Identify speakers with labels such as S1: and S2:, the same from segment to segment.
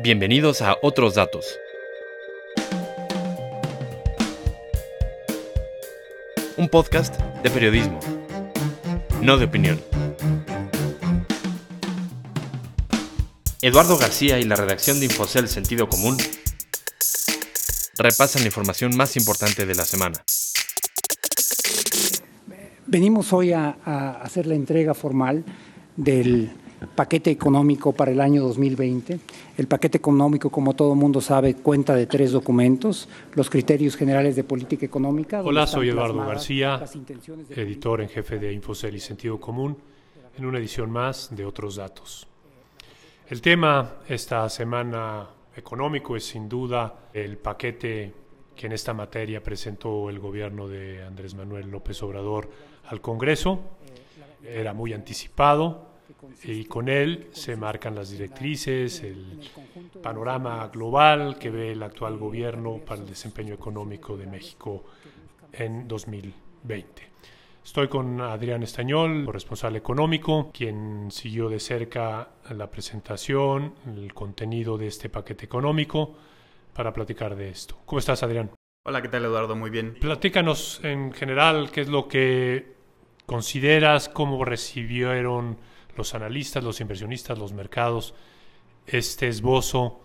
S1: Bienvenidos a Otros Datos. Un podcast de periodismo, no de opinión. Eduardo García y la redacción de Infocel Sentido Común repasan la información más importante de la semana.
S2: Venimos hoy a, hacer la entrega formal del paquete económico para el año 2020. El paquete económico, como todo mundo sabe, cuenta de tres documentos, los criterios generales de política económica.
S3: Hola, soy Eduardo García, editor en jefe de Infocel y Sentido Común, en una edición más de Otros Datos. El tema esta semana económico es sin duda el paquete que en esta materia presentó el gobierno de Andrés Manuel López Obrador al Congreso. Era muy anticipado y con él se marcan las directrices, el panorama global que ve el actual gobierno para el desempeño económico de México en 2020. Estoy con Adrián Estañol, responsable económico, quien siguió de cerca la presentación, el contenido de este paquete económico, para platicar de esto. ¿Cómo estás, Adrián?
S4: Hola, ¿qué tal, Eduardo? Muy bien.
S3: Platícanos en general qué es lo que consideras, cómo recibieron los analistas, los inversionistas, los mercados este esbozo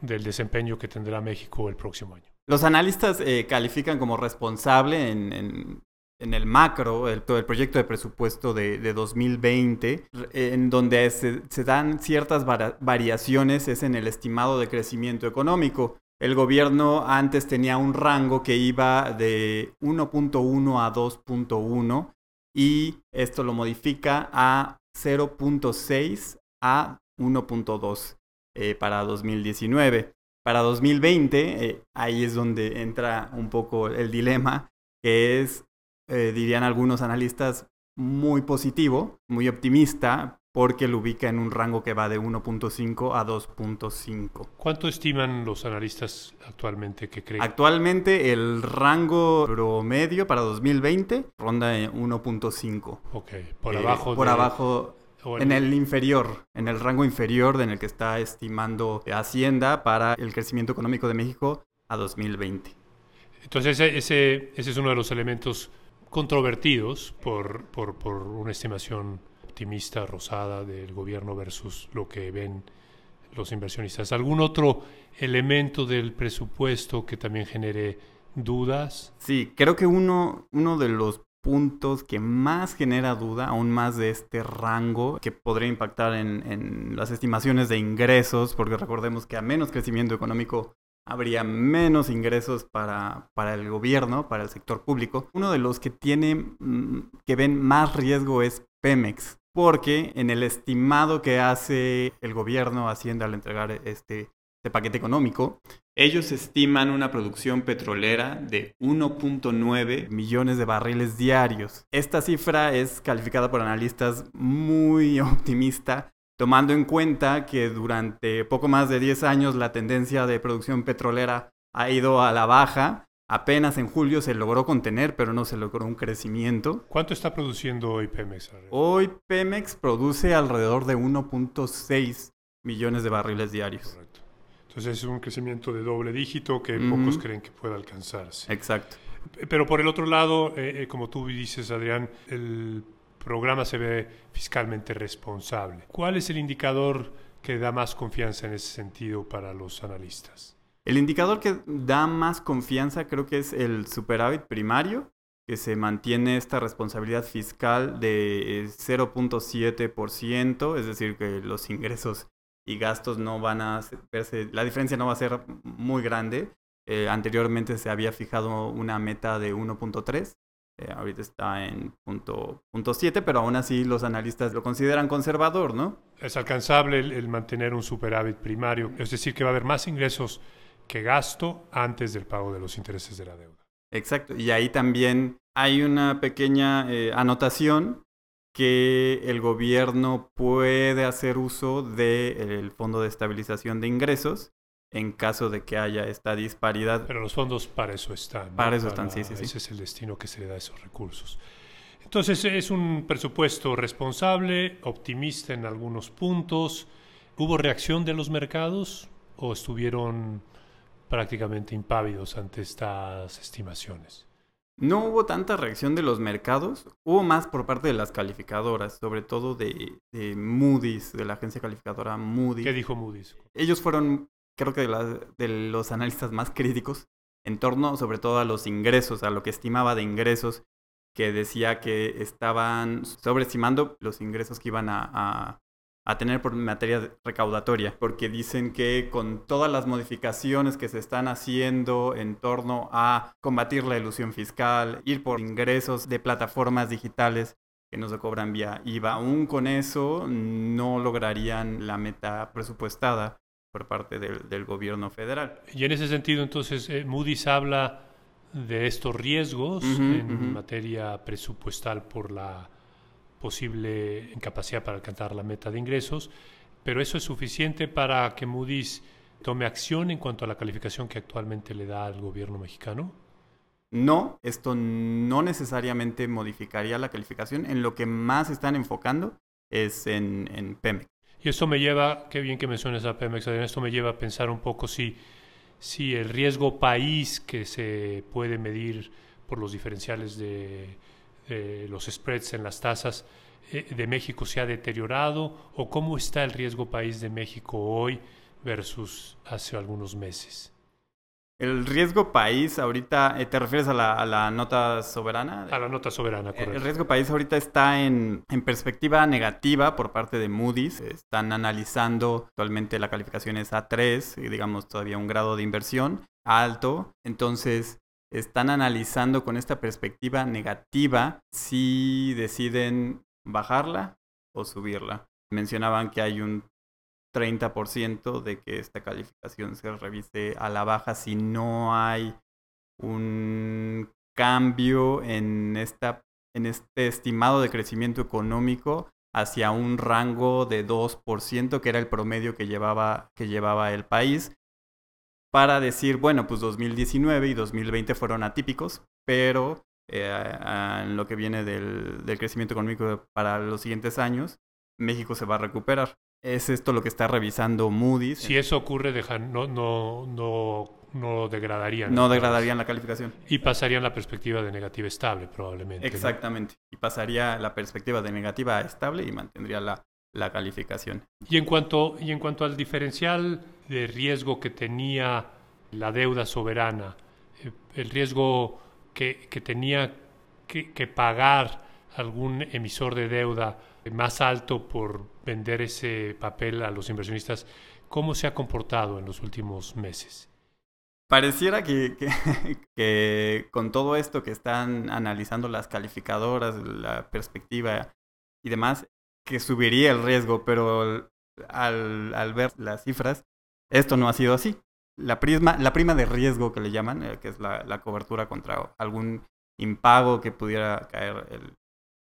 S3: del desempeño que tendrá México el próximo año.
S4: Los analistas eh, califican como responsable en, el macro, el, el proyecto de presupuesto de, de 2020, en donde se, se dan ciertas variaciones, es en el estimado de crecimiento económico. El gobierno antes tenía un rango que iba de 1.1 a 2.1 y esto lo modifica a 0.6 a 1.2 eh, para 2019. Para 2020, eh, ahí es donde entra un poco el dilema, que es eh, dirían algunos analistas, muy positivo, muy optimista, porque lo ubica en un rango que va de 1.5 a 2.5.
S3: ¿Cuánto estiman los analistas actualmente que creen?
S4: Actualmente el rango promedio para 2020 ronda en 1.5.
S3: Ok, por eh, abajo.
S4: Por abajo en el inferior, en el rango inferior en el que está estimando Hacienda para el crecimiento económico de México a 2020.
S3: Entonces ese, ese, ese es uno de los elementos controvertidos por, por, por, una estimación optimista, rosada del gobierno versus lo que ven los inversionistas. ¿Algún otro elemento del presupuesto que también genere dudas?
S4: Sí, creo que uno, uno de los puntos que más genera duda, aún más de este rango, que podría impactar en, las estimaciones de ingresos, porque recordemos que a menos crecimiento económico habría menos ingresos para, para, el gobierno, para el sector público. Uno de los que tiene, mm, que ven más riesgo es Pemex, porque en el estimado que hace el gobierno Hacienda al entregar este, este paquete económico, ellos estiman una producción petrolera de 1.9 millones de barriles diarios. Esta cifra es calificada por analistas muy optimista tomando en cuenta que durante poco más de 10 años la tendencia de producción petrolera ha ido a la baja. Apenas en julio se logró contener, pero no se logró un crecimiento.
S3: ¿Cuánto está produciendo hoy Pemex?
S4: Hoy Pemex produce alrededor de 1.6 millones de barriles diarios. Correcto.
S3: Entonces es un crecimiento de doble dígito que pocos creen que pueda alcanzarse.
S4: Exacto.
S3: Pero por el otro lado, eh, eh, como tú dices, Adrián, el programa se ve fiscalmente responsable. ¿Cuál es el indicador que da más confianza en ese sentido para los analistas?
S4: El indicador que da más confianza creo que es el superávit primario, que se mantiene esta responsabilidad fiscal de 0.7%, es decir, que los ingresos y gastos no van a verse, la diferencia no va a ser muy grande. Eh, anteriormente se había fijado una meta de 1.3 eh, ahorita está en punto, punto 7, pero aún así los analistas lo consideran conservador, ¿no?
S3: Es alcanzable el, mantener un superávit primario, es decir, que va a haber más ingresos que gasto antes del pago de los intereses de la deuda.
S4: Exacto, y ahí también hay una pequeña eh, anotación que el gobierno puede hacer uso del Fondo de Estabilización de Ingresos en caso de que haya esta disparidad.
S3: Pero los fondos para eso están.
S4: Para eso están, sí, sí, sí.
S3: Ese es el destino que se le da a esos recursos. Entonces es un presupuesto responsable, optimista en algunos puntos. ¿Hubo reacción de los mercados? o estuvieron prácticamente impávidos ante estas estimaciones?
S4: No hubo tanta reacción de los mercados, hubo más por parte de las calificadoras, sobre todo de, Moody's, de la agencia calificadora Moody's.
S3: ¿Qué dijo Moody's?
S4: Ellos fueron, creo que de, los analistas más críticos en torno sobre todo a los ingresos, a lo que estimaba de ingresos, que decía que estaban sobreestimando los ingresos que iban a, a tener por materia recaudatoria, porque dicen que con todas las modificaciones que se están haciendo en torno a combatir la ilusión fiscal, ir por ingresos de plataformas digitales que no se cobran vía IVA, aún con eso no lograrían la meta presupuestada por parte del, gobierno federal.
S3: Y en ese sentido, entonces, eh, Moody's habla de estos riesgos en materia presupuestal por la posible incapacidad para alcanzar la meta de ingresos, pero eso es suficiente para que Moody's tome acción en cuanto a la calificación que actualmente le da al gobierno mexicano?
S4: No, esto no necesariamente modificaría la calificación. En lo que más están enfocando es en, Pemex.
S3: Y esto me lleva, qué bien que menciones a Pemex, esto me lleva a pensar un poco si, si el riesgo país que se puede medir por los diferenciales de, eh, los spreads en las tasas eh, de México se ha deteriorado o cómo está el riesgo país de México hoy versus hace algunos meses?
S4: El riesgo país ahorita, eh, ¿te refieres a la, nota soberana?
S3: A la nota soberana, correcto.
S4: El riesgo país ahorita está en, en, perspectiva negativa por parte de Moody's. Están analizando, actualmente la calificación es A3, digamos todavía un grado de inversión alto. Entonces, están analizando con esta perspectiva negativa si deciden bajarla o subirla. Mencionaban que hay un 30% de que esta calificación se revise a la baja si no hay un cambio en, esta, en este estimado de crecimiento económico hacia un rango de 2%, que era el promedio que llevaba, que llevaba el país para decir, bueno, pues 2019 y 2020 fueron atípicos, pero eh, en lo que viene del, crecimiento económico para los siguientes años, México se va a recuperar. Es esto lo que está revisando Moody's.
S3: Si eso ocurre, no, no, no, no degradarían.
S4: No degradarían la calificación.
S3: Y pasarían la perspectiva de negativa estable, probablemente.
S4: Exactamente. Y pasaría la perspectiva de negativa a estable y mantendría la, la calificación.
S3: Y en cuanto, y en cuanto al diferencial de riesgo que tenía la deuda soberana, eh, el riesgo que, que tenía que, que, pagar algún emisor de deuda más alto por vender ese papel a los inversionistas, ¿cómo se ha comportado en los últimos meses?
S4: Pareciera que, que, con todo esto que están analizando las calificadoras, la perspectiva y demás, que subiría el riesgo, pero al, al ver las cifras, esto no ha sido así. La, prisma, la prima de riesgo que le llaman, eh, que es la, cobertura contra algún impago que pudiera caer el,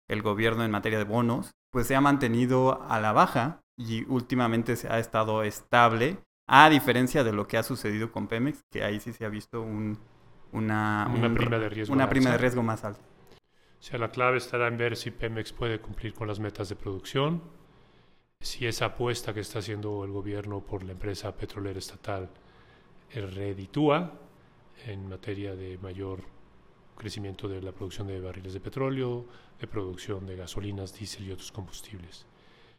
S4: el gobierno en materia de bonos, pues se ha mantenido a la baja y últimamente se ha estado estable, a diferencia de lo que ha sucedido con Pemex, que ahí sí se ha visto un, una,
S3: una prima de riesgo,
S4: una prima de riesgo más alta.
S3: O sea, la clave estará en ver si Pemex puede cumplir con las metas de producción, si esa apuesta que está haciendo el gobierno por la empresa petrolera estatal reditúa en materia de mayor crecimiento de la producción de barriles de petróleo, de producción de gasolinas, diésel y otros combustibles.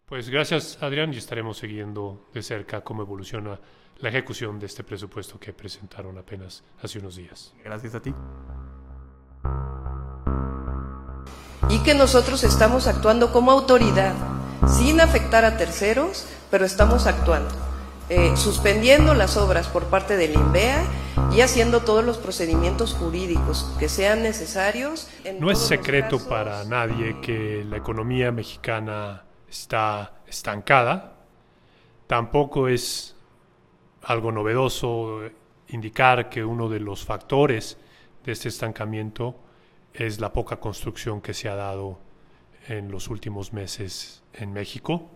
S3: Pues gracias Adrián y estaremos siguiendo de cerca cómo evoluciona la ejecución de este presupuesto que presentaron apenas hace unos días.
S4: Gracias a ti.
S5: Y que nosotros estamos actuando como autoridad sin afectar a terceros, pero estamos actuando, eh, suspendiendo las obras por parte del INVEA y haciendo todos los procedimientos jurídicos que sean necesarios.
S3: no es secreto para nadie que la economía mexicana está estancada, tampoco es algo novedoso indicar que uno de los factores de este estancamiento es la poca construcción que se ha dado en los últimos meses en México.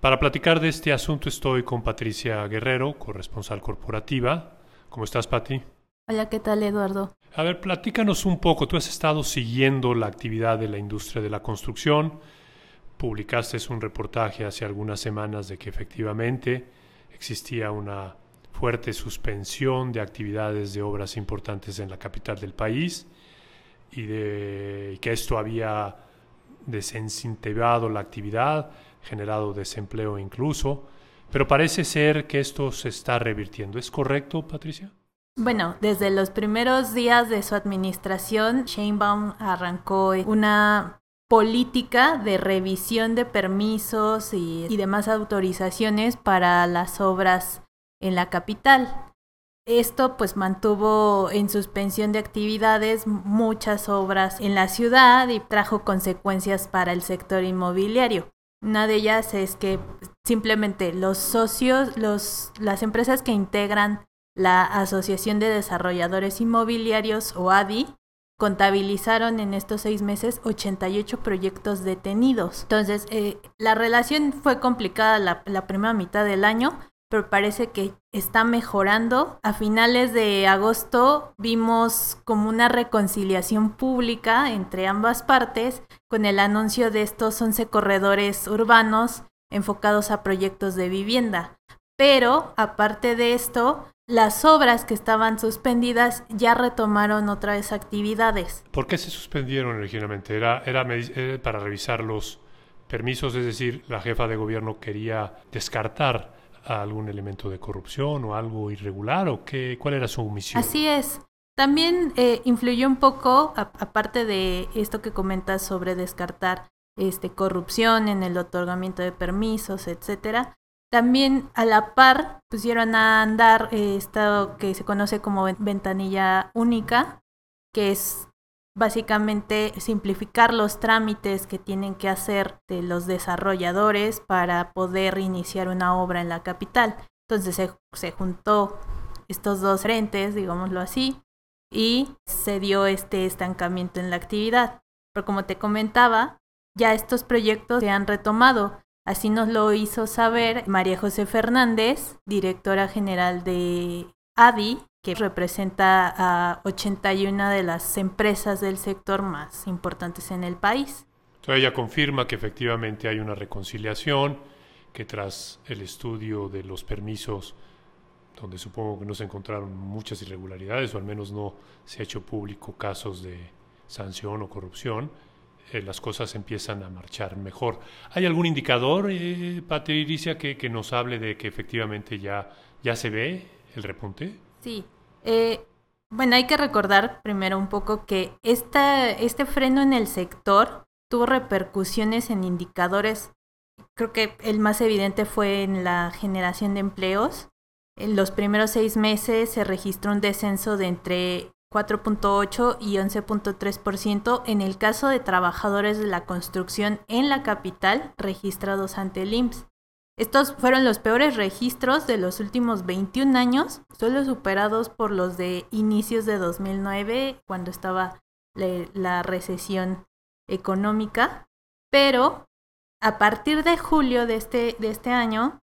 S3: Para platicar de este asunto estoy con Patricia Guerrero, corresponsal corporativa. ¿Cómo estás, Pati?
S6: Hola, ¿qué tal, Eduardo?
S3: A ver, platícanos un poco. Tú has estado siguiendo la actividad de la industria de la construcción. Publicaste un reportaje hace algunas semanas de que efectivamente existía una fuerte suspensión de actividades de obras importantes en la capital del país y, de, que esto había desincentivado la actividad, generado desempleo incluso, pero parece ser que esto se está revirtiendo. ¿Es correcto, Patricia?
S6: Bueno, desde los primeros días de su administración, Sheinbaum arrancó una política de revisión de permisos y, y demás autorizaciones para las obras en la capital. Esto pues mantuvo en suspensión de actividades muchas obras en la ciudad y trajo consecuencias para el sector inmobiliario. Una de ellas es que simplemente los socios, los, las empresas que integran la Asociación de Desarrolladores Inmobiliarios o ADI contabilizaron en estos seis meses 88 proyectos detenidos. Entonces, eh, la relación fue complicada la, la primera mitad del año, pero parece que está mejorando. A finales de agosto vimos como una reconciliación pública entre ambas partes con el anuncio de estos 11 corredores urbanos enfocados a proyectos de vivienda. Pero, aparte de esto, las obras que estaban suspendidas ya retomaron otra vez actividades.
S3: ¿Por qué se suspendieron originalmente? ¿Era, era, era para revisar los permisos? Es decir, la jefa de gobierno quería descartar algún elemento de corrupción o algo irregular o qué, cuál era su misión?
S6: Así es. También eh, influyó un poco, aparte de esto que comentas sobre descartar este, corrupción en el otorgamiento de permisos, etcétera. También a la par pusieron a andar eh, esto que se conoce como ventanilla única, que es básicamente simplificar los trámites que tienen que hacer de los desarrolladores para poder iniciar una obra en la capital. Entonces se, se juntó estos dos frentes, digámoslo así, y se dio este estancamiento en la actividad. Pero como te comentaba, ya estos proyectos se han retomado. Así nos lo hizo saber María José Fernández, directora general de ADI, que representa a 81 de las empresas del sector más importantes en el país.
S3: Entonces ella confirma que efectivamente hay una reconciliación, que tras el estudio de los permisos, donde supongo que no se encontraron muchas irregularidades, o al menos no se ha hecho público casos de sanción o corrupción, eh, las cosas empiezan a marchar mejor. ¿Hay algún indicador, eh, Patricia, que, que nos hable de que efectivamente ya, ya se ve el repunte?
S6: Sí. Eh, bueno, hay que recordar primero un poco que esta, este freno en el sector tuvo repercusiones en indicadores. Creo que el más evidente fue en la generación de empleos. En los primeros seis meses se registró un descenso de entre 4.8 y 11.3% en el caso de trabajadores de la construcción en la capital registrados ante el IMSS. Estos fueron los peores registros de los últimos 21 años, solo superados por los de inicios de 2009, cuando estaba la recesión económica. Pero a partir de julio de este, de este año,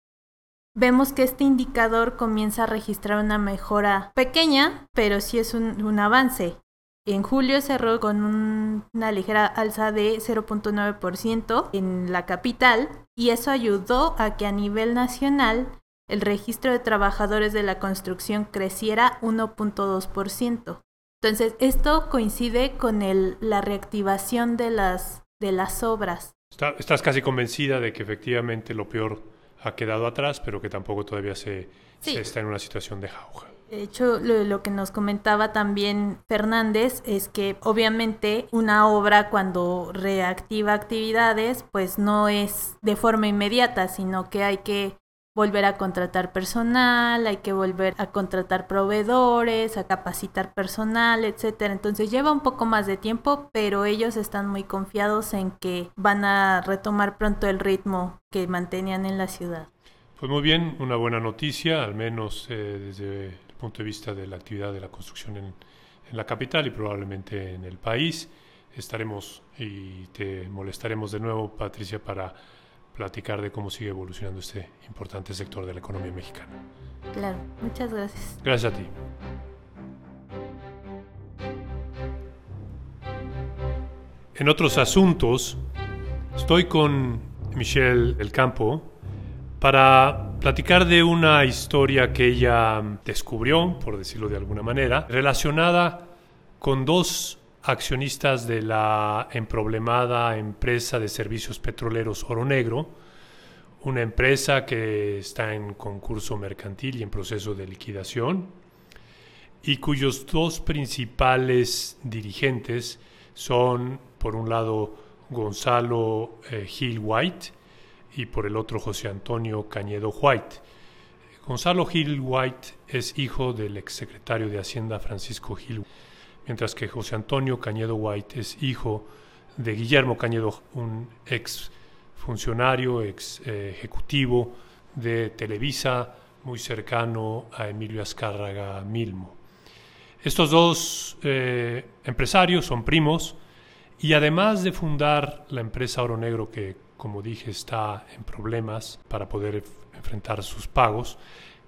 S6: vemos que este indicador comienza a registrar una mejora pequeña, pero sí es un, avance. En julio cerró con una ligera alza de 0.9% en la capital y eso ayudó a que a nivel nacional el registro de trabajadores de la construcción creciera 1.2%. Entonces, esto coincide con el, la reactivación de las, de las obras.
S3: estás casi convencida de que efectivamente lo peor ha quedado atrás, pero que tampoco todavía se, se está en una situación de jauja.
S6: De hecho, lo, que nos comentaba también Fernández es que obviamente una obra cuando reactiva actividades, pues no es de forma inmediata, sino que hay que volver a contratar personal, hay que volver a contratar proveedores, a capacitar personal, etcétera. Entonces lleva un poco más de tiempo, pero ellos están muy confiados en que van a retomar pronto el ritmo que mantenían en la ciudad.
S3: Pues muy bien, una buena noticia, al menos eh, desde punto de vista de la actividad de la construcción en, la capital y probablemente en el país. Estaremos y te molestaremos de nuevo, Patricia, para platicar de cómo sigue evolucionando este importante sector de la economía mexicana.
S6: Claro, muchas gracias.
S3: Gracias a ti. En otros asuntos, estoy con Michelle del Campo, para platicar de una historia que ella descubrió, por decirlo de alguna manera, relacionada con dos accionistas de la emproblemada empresa de servicios petroleros Oro Negro, una empresa que está en concurso mercantil y en proceso de liquidación, y cuyos dos principales dirigentes son, por un lado, Gonzalo eh, Gil White y por el otro José Antonio Cañedo White. Gonzalo Gil White es hijo del exsecretario de Hacienda Francisco Gil, mientras que José Antonio Cañedo White es hijo de Guillermo Cañedo, un ex funcionario, ex ejecutivo de Televisa, muy cercano a Emilio Azcárraga Milmo. Estos dos eh, empresarios son primos y además de fundar la empresa Oro Negro, que como dije está en problemas para poder enfrentar sus pagos,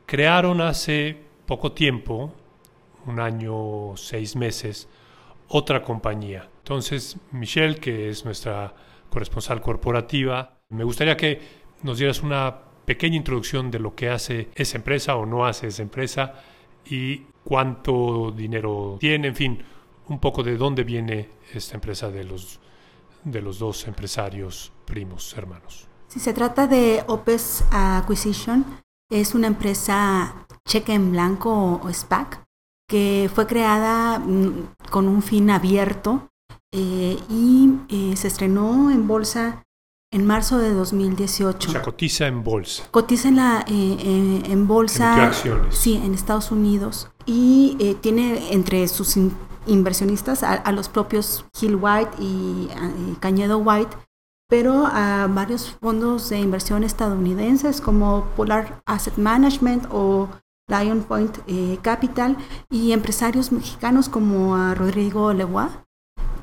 S3: crearon hace poco tiempo, un año, seis meses, otra compañía. Entonces, Michelle, que es nuestra corresponsal corporativa, me gustaría que nos dieras una pequeña introducción de lo que hace esa empresa o no hace esa empresa y cuánto dinero tiene, en fin, un poco de dónde viene esta empresa de los, de los dos empresarios primos hermanos.
S7: Si se trata de Opes Acquisition, es una empresa cheque en blanco o SPAC que fue creada mm, con un fin abierto eh, y eh, se estrenó en bolsa en marzo de 2018.
S3: O sea, cotiza en bolsa.
S7: Cotiza en, la, eh, en bolsa.
S3: acciones?
S7: Sí, en Estados Unidos. Y tiene entre sus inversionistas a, los propios Hill White y, Cañedo White, pero a varios fondos de inversión estadounidenses como Polar Asset Management o Lion Point Capital y empresarios mexicanos como a Rodrigo Leguá.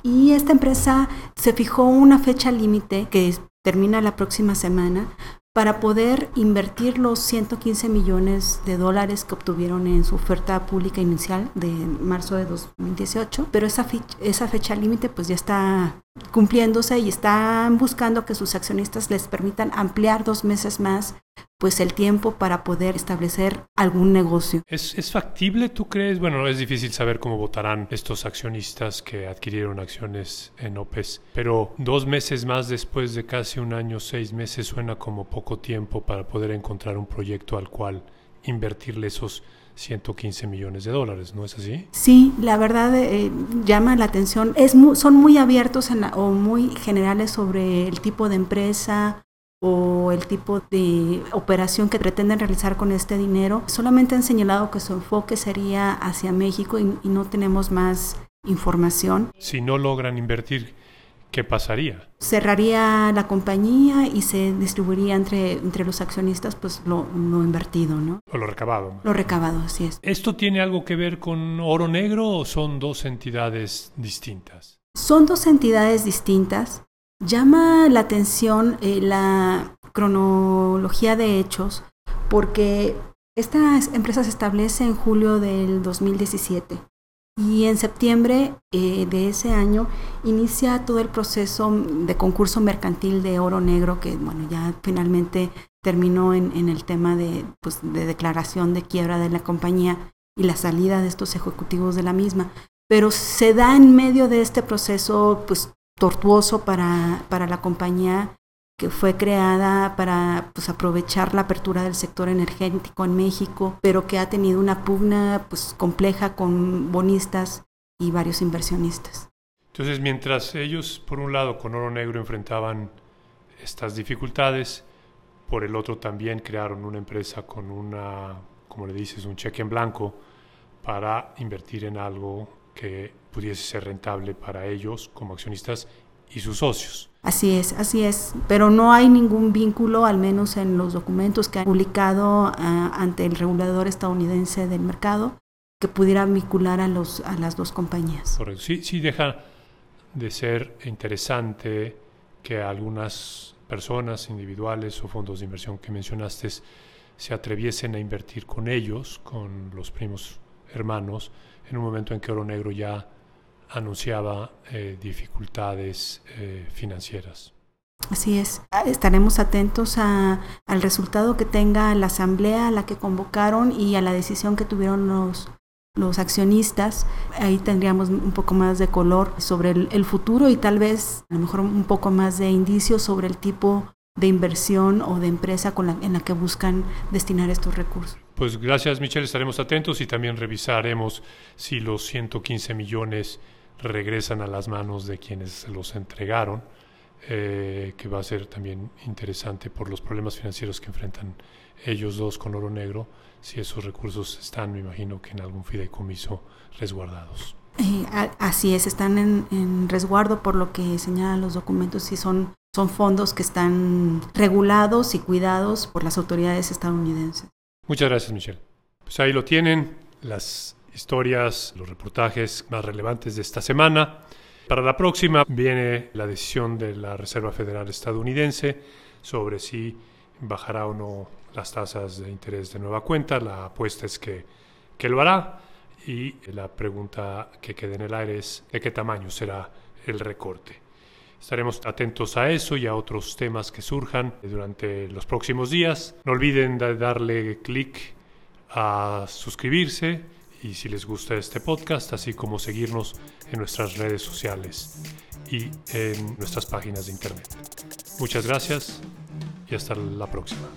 S7: Y esta empresa se fijó una fecha límite que termina la próxima semana para poder invertir los 115 millones de dólares que obtuvieron en su oferta pública inicial de marzo de 2018, pero esa fecha, esa fecha límite pues ya está cumpliéndose y están buscando que sus accionistas les permitan ampliar dos meses más pues el tiempo para poder establecer algún negocio.
S3: ¿Es, ¿Es, factible, tú crees? Bueno, es difícil saber cómo votarán estos accionistas que adquirieron acciones en OPES, pero dos meses más después de casi un año, seis meses, suena como poco tiempo para poder encontrar un proyecto al cual invertirle esos 115 millones de dólares, ¿no es así?
S7: Sí, la verdad eh, llama la atención. Es son muy abiertos o muy generales sobre el tipo de empresa, o el tipo de operación que pretenden realizar con este dinero. Solamente han señalado que su enfoque sería hacia México y, no tenemos más información.
S3: Si no logran invertir, ¿qué pasaría?
S7: Cerraría la compañía y se distribuiría entre, entre los accionistas pues lo, lo invertido, ¿no?
S3: O lo recabado.
S7: Lo recabado, así es.
S3: ¿Esto tiene algo que ver con Oro Negro o son dos entidades distintas?
S7: Son dos entidades distintas. Llama la atención eh, la cronología de hechos porque esta empresa se establece en julio del 2017 y en septiembre eh, de ese año inicia todo el proceso de concurso mercantil de oro negro que bueno ya finalmente terminó en, el tema de, pues, de declaración de quiebra de la compañía y la salida de estos ejecutivos de la misma. Pero se da en medio de este proceso pues tortuoso para, para la compañía que fue creada para pues, aprovechar la apertura del sector energético en México, pero que ha tenido una pugna pues, compleja con bonistas y varios inversionistas.
S3: Entonces, mientras ellos, por un lado, con oro negro enfrentaban estas dificultades, por el otro también crearon una empresa con una, como le dices, un cheque en blanco para invertir en algo que pudiese ser rentable para ellos como accionistas y sus socios.
S7: Así es, así es, pero no hay ningún vínculo, al menos en los documentos que han publicado ah, ante el regulador estadounidense del mercado, que pudiera vincular a, los, a las dos compañías.
S3: Correcto, sí, sí deja de ser interesante que algunas personas individuales o fondos de inversión que mencionaste se atreviesen a invertir con ellos, con los primos hermanos, en un momento en que Oro Negro ya anunciaba eh, dificultades eh, financieras.
S7: Así es. Estaremos atentos a, al resultado que tenga la asamblea a la que convocaron y a la decisión que tuvieron los, los accionistas. Ahí tendríamos un poco más de color sobre el, futuro y tal vez a lo mejor un poco más de indicios sobre el tipo de inversión o de empresa con la, en la que buscan destinar estos recursos.
S3: Pues gracias Michelle, estaremos atentos y también revisaremos si los 115 millones regresan a las manos de quienes los entregaron, eh, que va a ser también interesante por los problemas financieros que enfrentan ellos dos con oro negro, si esos recursos están, me imagino que en algún fideicomiso resguardados.
S7: Eh, así es, están en, resguardo por lo que señalan los documentos y son, son fondos que están regulados y cuidados por las autoridades estadounidenses.
S3: Muchas gracias, Michelle. Pues ahí lo tienen, las historias, los reportajes más relevantes de esta semana. Para la próxima viene la decisión de la Reserva Federal estadounidense sobre si bajará o no las tasas de interés de nueva cuenta. La apuesta es que, que lo hará y la pregunta que queda en el aire es de qué tamaño será el recorte. Estaremos atentos a eso y a otros temas que surjan durante los próximos días. No olviden darle clic a suscribirse y si les gusta este podcast, así como seguirnos en nuestras redes sociales y en nuestras páginas de internet. Muchas gracias y hasta la próxima.